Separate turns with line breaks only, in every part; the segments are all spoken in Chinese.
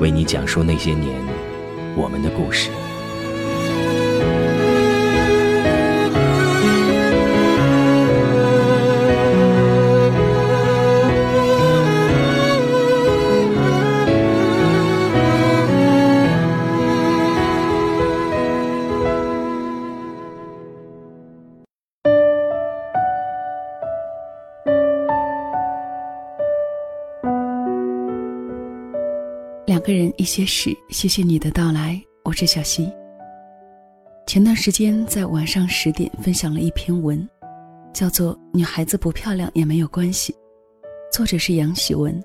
为你讲述那些年我们的故事。
个人一些事，谢谢你的到来，我是小溪。前段时间在晚上十点分享了一篇文，叫做《女孩子不漂亮也没有关系》，作者是杨喜文，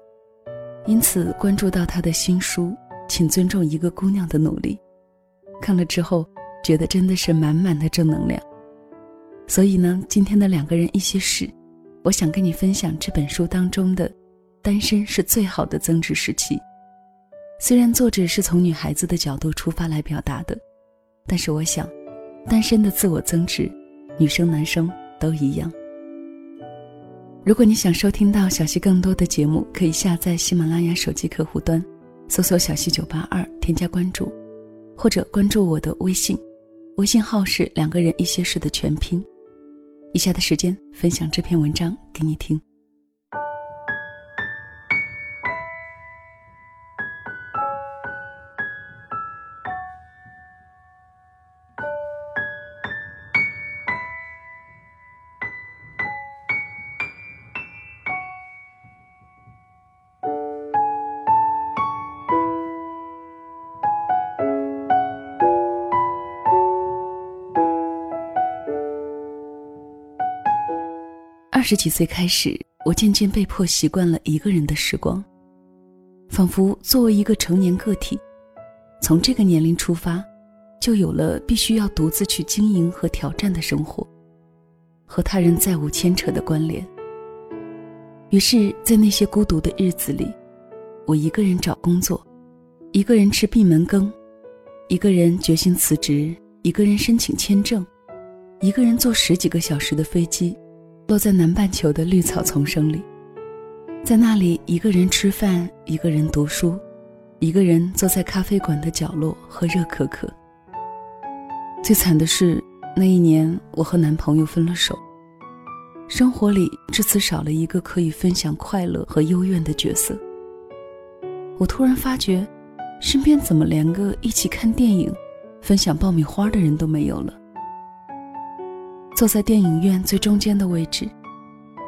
因此关注到她的新书《请尊重一个姑娘的努力》，看了之后觉得真的是满满的正能量。所以呢，今天的两个人一些事，我想跟你分享这本书当中的“单身是最好的增值时期”。虽然作者是从女孩子的角度出发来表达的，但是我想，单身的自我增值，女生男生都一样。如果你想收听到小溪更多的节目，可以下载喜马拉雅手机客户端，搜索“小溪九八二”，添加关注，或者关注我的微信，微信号是“两个人一些事”的全拼。以下的时间分享这篇文章给你听。十几岁开始，我渐渐被迫习惯了一个人的时光，仿佛作为一个成年个体，从这个年龄出发，就有了必须要独自去经营和挑战的生活，和他人再无牵扯的关联。于是，在那些孤独的日子里，我一个人找工作，一个人吃闭门羹，一个人决心辞职，一个人申请签证，一个人坐十几个小时的飞机。落在南半球的绿草丛生里，在那里一个人吃饭，一个人读书，一个人坐在咖啡馆的角落喝热可可。最惨的是，那一年我和男朋友分了手，生活里至此少了一个可以分享快乐和幽怨的角色。我突然发觉，身边怎么连个一起看电影、分享爆米花的人都没有了。坐在电影院最中间的位置，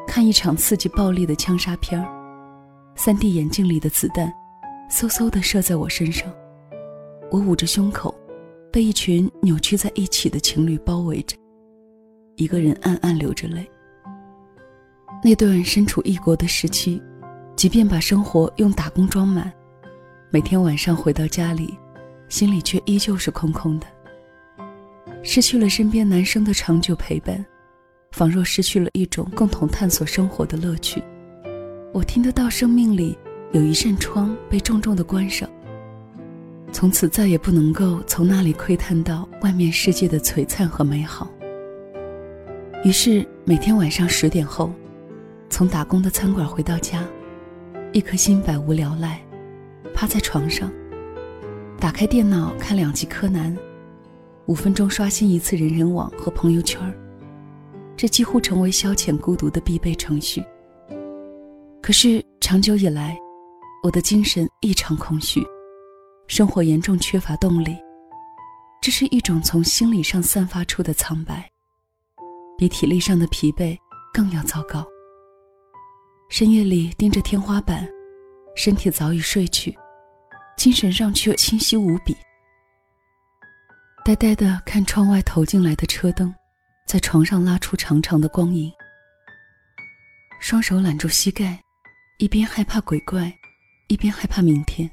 看一场刺激暴力的枪杀片儿，三 D 眼镜里的子弹，嗖嗖地射在我身上。我捂着胸口，被一群扭曲在一起的情侣包围着，一个人暗暗流着泪。那段身处异国的时期，即便把生活用打工装满，每天晚上回到家里，心里却依旧是空空的。失去了身边男生的长久陪伴，仿若失去了一种共同探索生活的乐趣。我听得到生命里有一扇窗被重重的关上，从此再也不能够从那里窥探到外面世界的璀璨和美好。于是每天晚上十点后，从打工的餐馆回到家，一颗心百无聊赖，趴在床上，打开电脑看两集柯南。五分钟刷新一次人人网和朋友圈这几乎成为消遣孤独的必备程序。可是长久以来，我的精神异常空虚，生活严重缺乏动力。这是一种从心理上散发出的苍白，比体力上的疲惫更要糟糕。深夜里盯着天花板，身体早已睡去，精神上却清晰无比。呆呆地看窗外投进来的车灯，在床上拉出长长的光影。双手揽住膝盖，一边害怕鬼怪，一边害怕明天。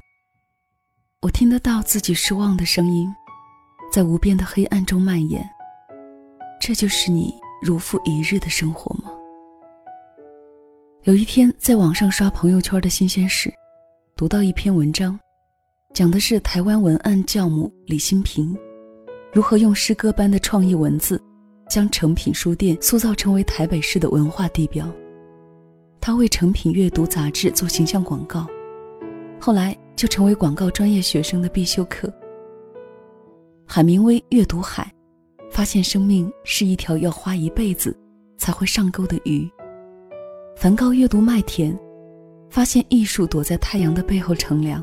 我听得到自己失望的声音。在无边的黑暗中蔓延。这就是你如复一日的生活吗？有一天，在网上刷朋友圈的新鲜事，读到一篇文章，讲的是台湾文案教母李新平，如何用诗歌般的创意文字，将诚品书店塑造成为台北市的文化地标。他为诚品阅读杂志做形象广告，后来就成为广告专业学生的必修课。海明威阅读海，发现生命是一条要花一辈子才会上钩的鱼。梵高阅读麦田，发现艺术躲在太阳的背后乘凉。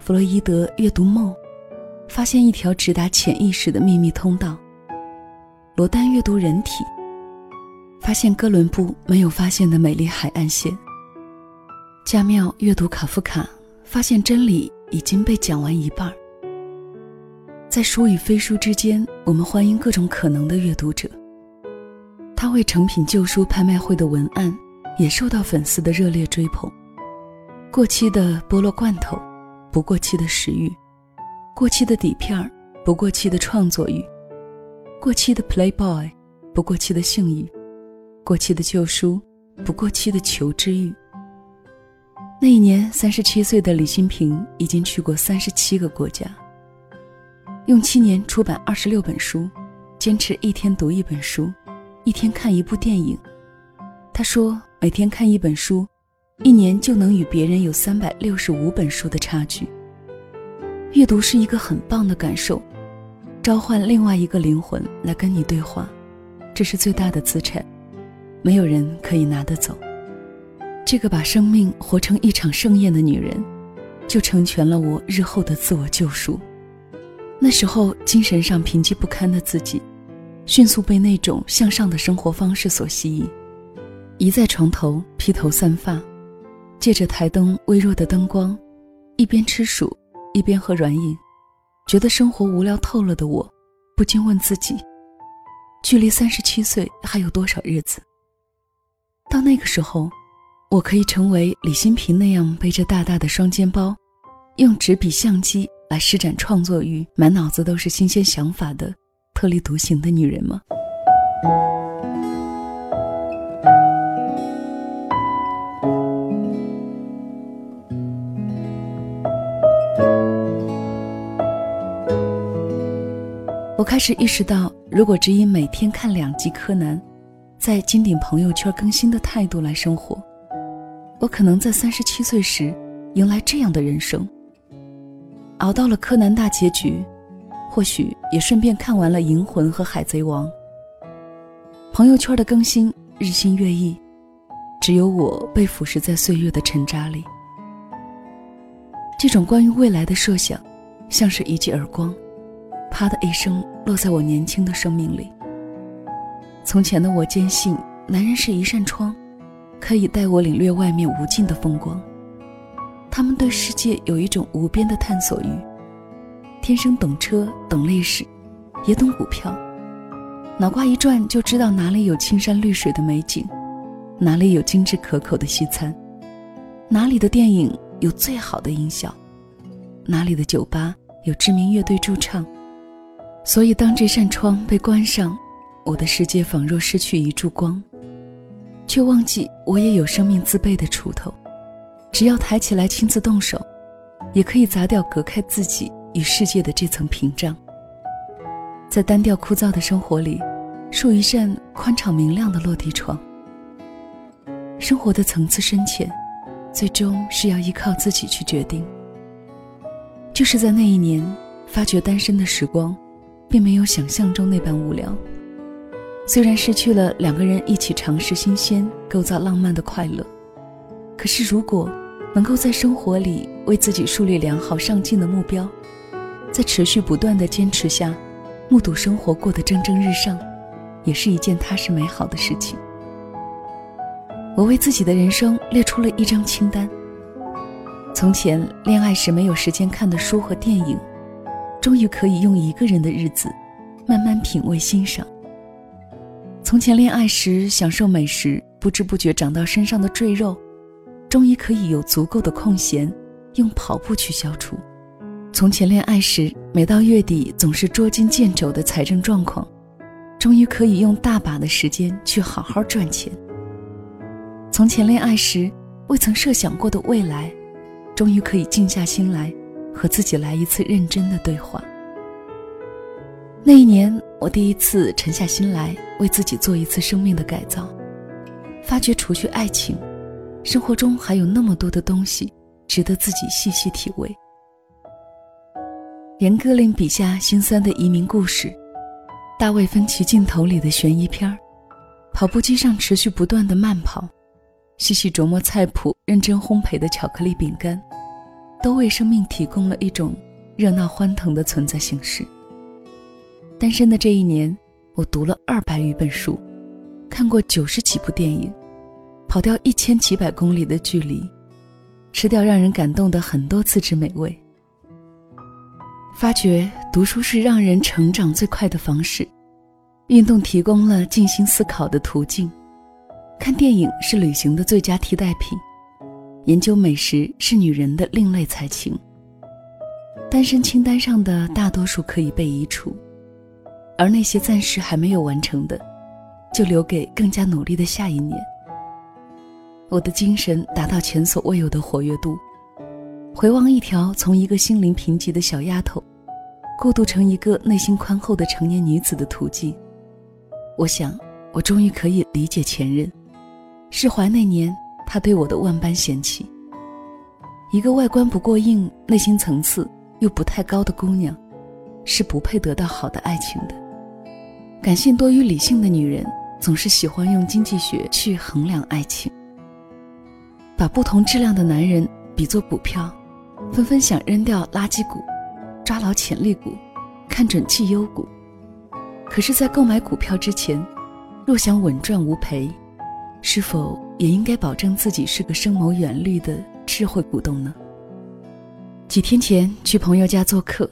弗洛伊德阅读梦，发现一条直达潜意识的秘密通道。罗丹阅读人体，发现哥伦布没有发现的美丽海岸线。加缪阅读卡夫卡，发现真理已经被讲完一半儿。在书与非书之间，我们欢迎各种可能的阅读者。他为成品旧书拍卖会的文案，也受到粉丝的热烈追捧。过期的菠萝罐头，不过期的食欲；过期的底片儿，不过期的创作欲；过期的 Playboy，不过期的性欲；过期的旧书，不过期的求知欲。那一年，三十七岁的李新平已经去过三十七个国家。用七年出版二十六本书，坚持一天读一本书，一天看一部电影。他说，每天看一本书，一年就能与别人有三百六十五本书的差距。阅读是一个很棒的感受，召唤另外一个灵魂来跟你对话，这是最大的资产，没有人可以拿得走。这个把生命活成一场盛宴的女人，就成全了我日后的自我救赎。那时候精神上贫瘠不堪的自己，迅速被那种向上的生活方式所吸引，倚在床头披头散发，借着台灯微弱的灯光，一边吃薯一边喝软饮，觉得生活无聊透了的我，不禁问自己：距离三十七岁还有多少日子？到那个时候，我可以成为李新平那样背着大大的双肩包，用纸笔相机。来施展创作欲、满脑子都是新鲜想法的特立独行的女人吗？我开始意识到，如果只以每天看两集柯南，在金顶朋友圈更新的态度来生活，我可能在三十七岁时迎来这样的人生。熬到了柯南大结局，或许也顺便看完了《银魂》和《海贼王》。朋友圈的更新日新月异，只有我被腐蚀在岁月的尘渣里。这种关于未来的设想，像是一记耳光，啪的一声落在我年轻的生命里。从前的我坚信，男人是一扇窗，可以带我领略外面无尽的风光。他们对世界有一种无边的探索欲，天生懂车、懂历史，也懂股票，脑瓜一转就知道哪里有青山绿水的美景，哪里有精致可口的西餐，哪里的电影有最好的音效，哪里的酒吧有知名乐队驻唱。所以，当这扇窗被关上，我的世界仿若失去一束光，却忘记我也有生命自备的锄头。只要抬起来亲自动手，也可以砸掉隔开自己与世界的这层屏障。在单调枯燥的生活里，竖一扇宽敞明亮的落地窗。生活的层次深浅，最终是要依靠自己去决定。就是在那一年，发觉单身的时光，并没有想象中那般无聊。虽然失去了两个人一起尝试新鲜、构造浪漫的快乐。可是，如果能够在生活里为自己树立良好上进的目标，在持续不断的坚持下，目睹生活过得蒸蒸日上，也是一件踏实美好的事情。我为自己的人生列出了一张清单。从前恋爱时没有时间看的书和电影，终于可以用一个人的日子，慢慢品味欣赏。从前恋爱时享受美食，不知不觉长到身上的赘肉，终于可以有足够的空闲，用跑步去消除。从前恋爱时，每到月底总是捉襟见肘的财政状况，终于可以用大把的时间去好好赚钱。从前恋爱时，未曾设想过的未来。终于可以静下心来，和自己来一次认真的对话。那一年，我第一次沉下心来，为自己做一次生命的改造，发觉除去爱情，生活中还有那么多的东西值得自己细细体味。严歌苓笔下心酸的移民故事，大卫芬奇镜头里的悬疑片儿，跑步机上持续不断的慢跑。细细琢磨菜谱，认真烘焙的巧克力饼干，都为生命提供了一种热闹欢腾的存在形式。单身的这一年，我读了二百余本书，看过九十几部电影，跑掉一千几百公里的距离，吃掉让人感动的很多自制美味。发觉读书是让人成长最快的方式，运动提供了静心思考的途径。看电影是旅行的最佳替代品，研究美食是女人的另类才情。单身清单上的大多数可以被移除，而那些暂时还没有完成的，就留给更加努力的下一年。我的精神达到前所未有的活跃度，回望一条从一个心灵贫瘠的小丫头，过渡成一个内心宽厚的成年女子的途径，我想，我终于可以理解前任。释怀那年他对我的万般嫌弃。一个外观不过硬、内心层次又不太高的姑娘，是不配得到好的爱情的。感性多于理性的女人，总是喜欢用经济学去衡量爱情，把不同质量的男人比作股票，纷纷想扔掉垃圾股，抓牢潜力股，看准绩优股。可是，在购买股票之前，若想稳赚无赔。是否也应该保证自己是个深谋远虑的智慧股东呢？几天前去朋友家做客，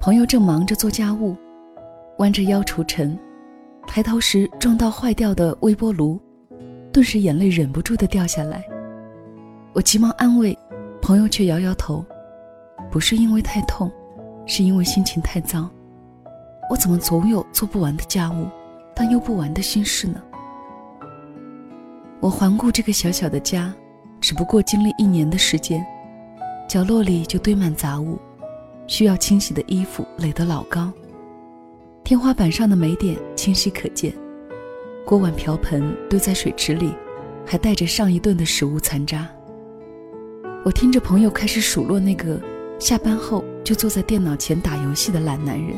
朋友正忙着做家务，弯着腰除尘，抬头时撞到坏掉的微波炉，顿时眼泪忍不住的掉下来。我急忙安慰，朋友却摇摇头，不是因为太痛，是因为心情太糟。我怎么总有做不完的家务，但又不完的心事呢？我环顾这个小小的家，只不过经历一年的时间，角落里就堆满杂物，需要清洗的衣服垒得老高，天花板上的霉点清晰可见，锅碗瓢盆堆在水池里，还带着上一顿的食物残渣。我听着朋友开始数落那个下班后就坐在电脑前打游戏的懒男人，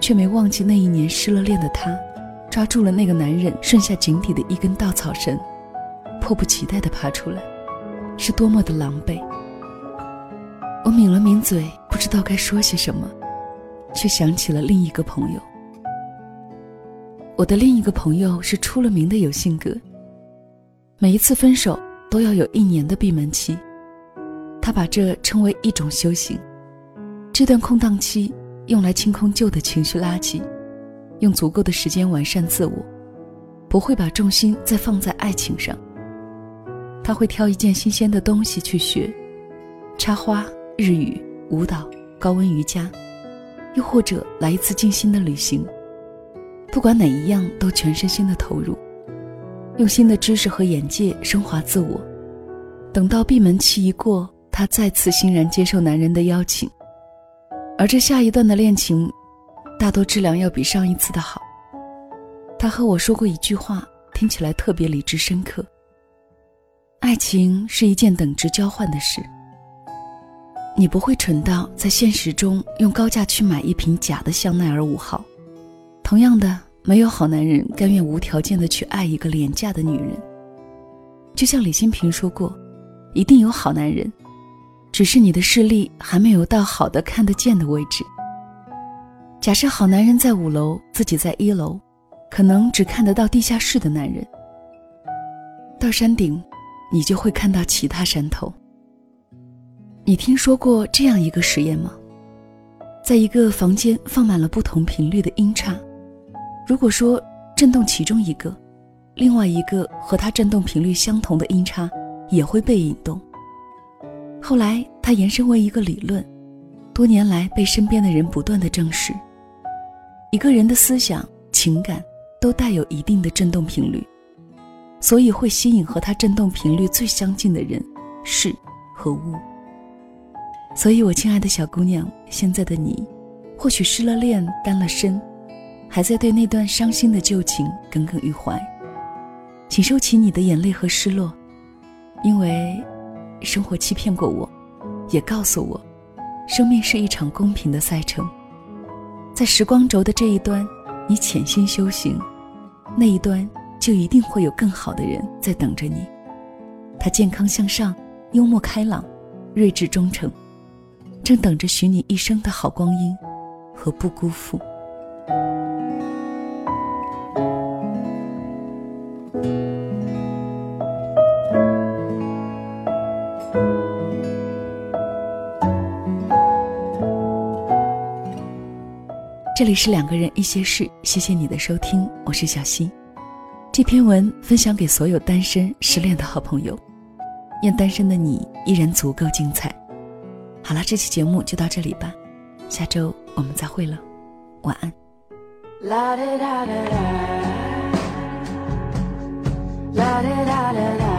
却没忘记那一年失了恋的他。抓住了那个男人剩下井底的一根稻草绳，迫不及待地爬出来，是多么的狼狈。我抿了抿嘴，不知道该说些什么，却想起了另一个朋友。我的另一个朋友是出了名的有性格，每一次分手都要有一年的闭门期，他把这称为一种修行。这段空档期用来清空旧的情绪垃圾。用足够的时间完善自我，不会把重心再放在爱情上。他会挑一件新鲜的东西去学，插花、日语、舞蹈、高温瑜伽，又或者来一次静心的旅行。不管哪一样，都全身心的投入，用新的知识和眼界升华自我。等到闭门期一过，他再次欣然接受男人的邀请，而这下一段的恋情。大多质量要比上一次的好。他和我说过一句话，听起来特别理智深刻。爱情是一件等值交换的事。你不会蠢到在现实中用高价去买一瓶假的香奈儿五号。同样的，没有好男人甘愿无条件的去爱一个廉价的女人。就像李新平说过，一定有好男人，只是你的视力还没有到好的看得见的位置。假设好男人在五楼，自己在一楼，可能只看得到地下室的男人。到山顶，你就会看到其他山头。你听说过这样一个实验吗？在一个房间放满了不同频率的音叉，如果说震动其中一个，另外一个和它振动频率相同的音叉。也会被引动。后来，它延伸为一个理论，多年来被身边的人不断的证实：一个人的思想、情感都带有一定的振动频率，所以会吸引和他振动频率最相近的人、事和物。所以，我亲爱的小姑娘，现在的你，或许失了恋、单了身，还在对那段伤心的旧情耿耿于怀，请收起你的眼泪和失落。因为，生活欺骗过我，也告诉我，生命是一场公平的赛程。在时光轴的这一端，你潜心修行，那一端就一定会有更好的人在等着你。他健康向上，幽默开朗，睿智忠诚，正等着许你一生的好光阴和不辜负。这里是两个人一些事，谢谢你的收听，我是小溪。这篇文分享给所有单身失恋的好朋友，愿单身的你依然足够精彩。好了，这期节目就到这里吧，下周我们再会了，晚安。
all because of love, all because of love.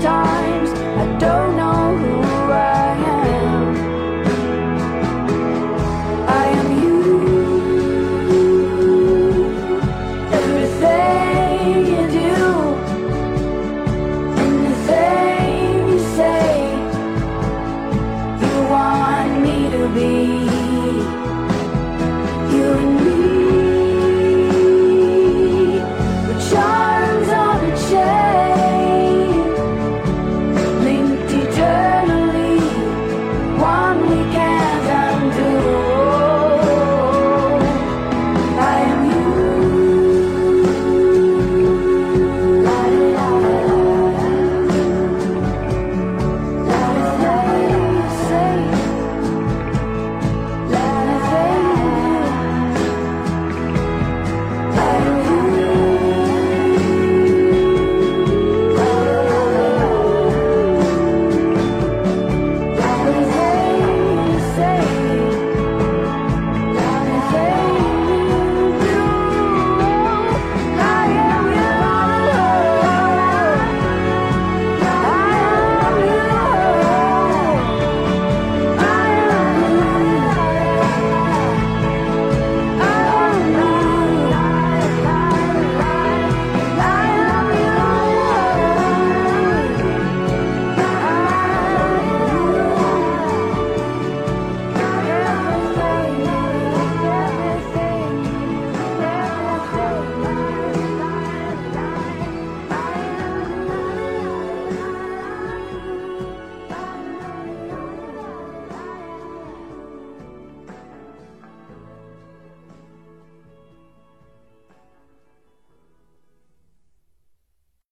time.